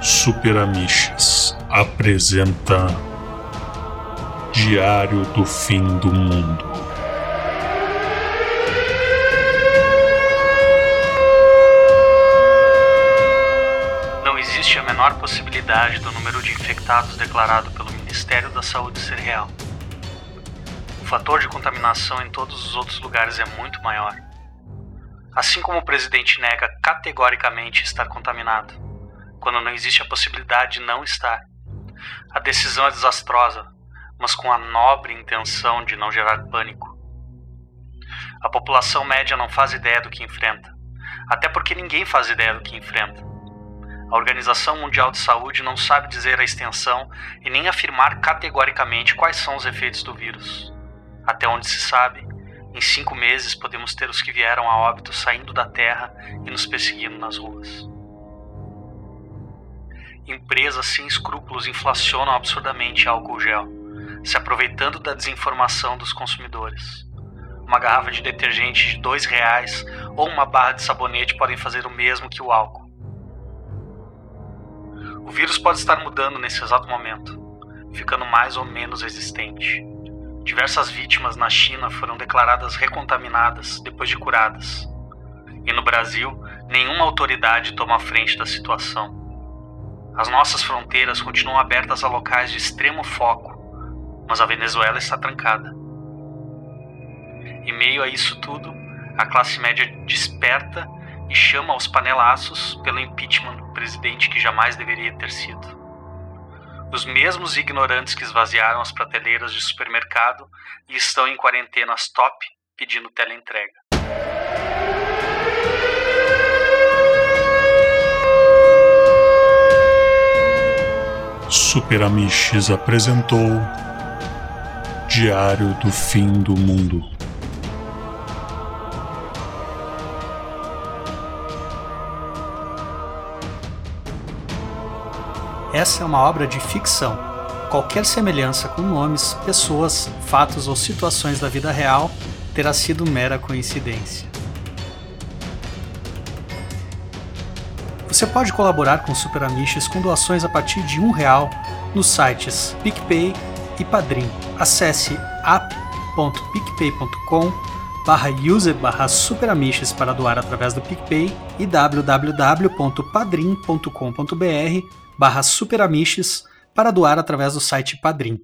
Super Amiches apresenta Diário do Fim do Mundo. Não existe a menor possibilidade do número de infectados declarado pelo Ministério da Saúde ser real. O fator de contaminação em todos os outros lugares é muito maior. Assim como o presidente nega categoricamente estar contaminado, quando não existe a possibilidade de não estar. A decisão é desastrosa, mas com a nobre intenção de não gerar pânico. A população média não faz ideia do que enfrenta, até porque ninguém faz ideia do que enfrenta. A Organização Mundial de Saúde não sabe dizer a extensão e nem afirmar categoricamente quais são os efeitos do vírus. Até onde se sabe, em cinco meses podemos ter os que vieram a óbito saindo da terra e nos perseguindo nas ruas. Empresas sem escrúpulos inflacionam absurdamente álcool gel, se aproveitando da desinformação dos consumidores. Uma garrafa de detergente de dois reais ou uma barra de sabonete podem fazer o mesmo que o álcool. O vírus pode estar mudando nesse exato momento, ficando mais ou menos resistente. Diversas vítimas na China foram declaradas recontaminadas depois de curadas. E no Brasil, nenhuma autoridade toma a frente da situação. As nossas fronteiras continuam abertas a locais de extremo foco, mas a Venezuela está trancada. Em meio a isso tudo, a classe média desperta e chama aos panelaços pelo impeachment do presidente que jamais deveria ter sido. Os mesmos ignorantes que esvaziaram as prateleiras de supermercado e estão em quarentenas top pedindo teleentrega. Super Amiches apresentou Diário do Fim do Mundo. Essa é uma obra de ficção. Qualquer semelhança com nomes, pessoas, fatos ou situações da vida real terá sido mera coincidência. Você pode colaborar com Super Amiches com doações a partir de um real nos sites PicPay e Padrim. Acesse app.picpay.com barra user barra superamiches para doar através do PicPay e www.padrim.com.br barra superamiches para doar através do site Padrim.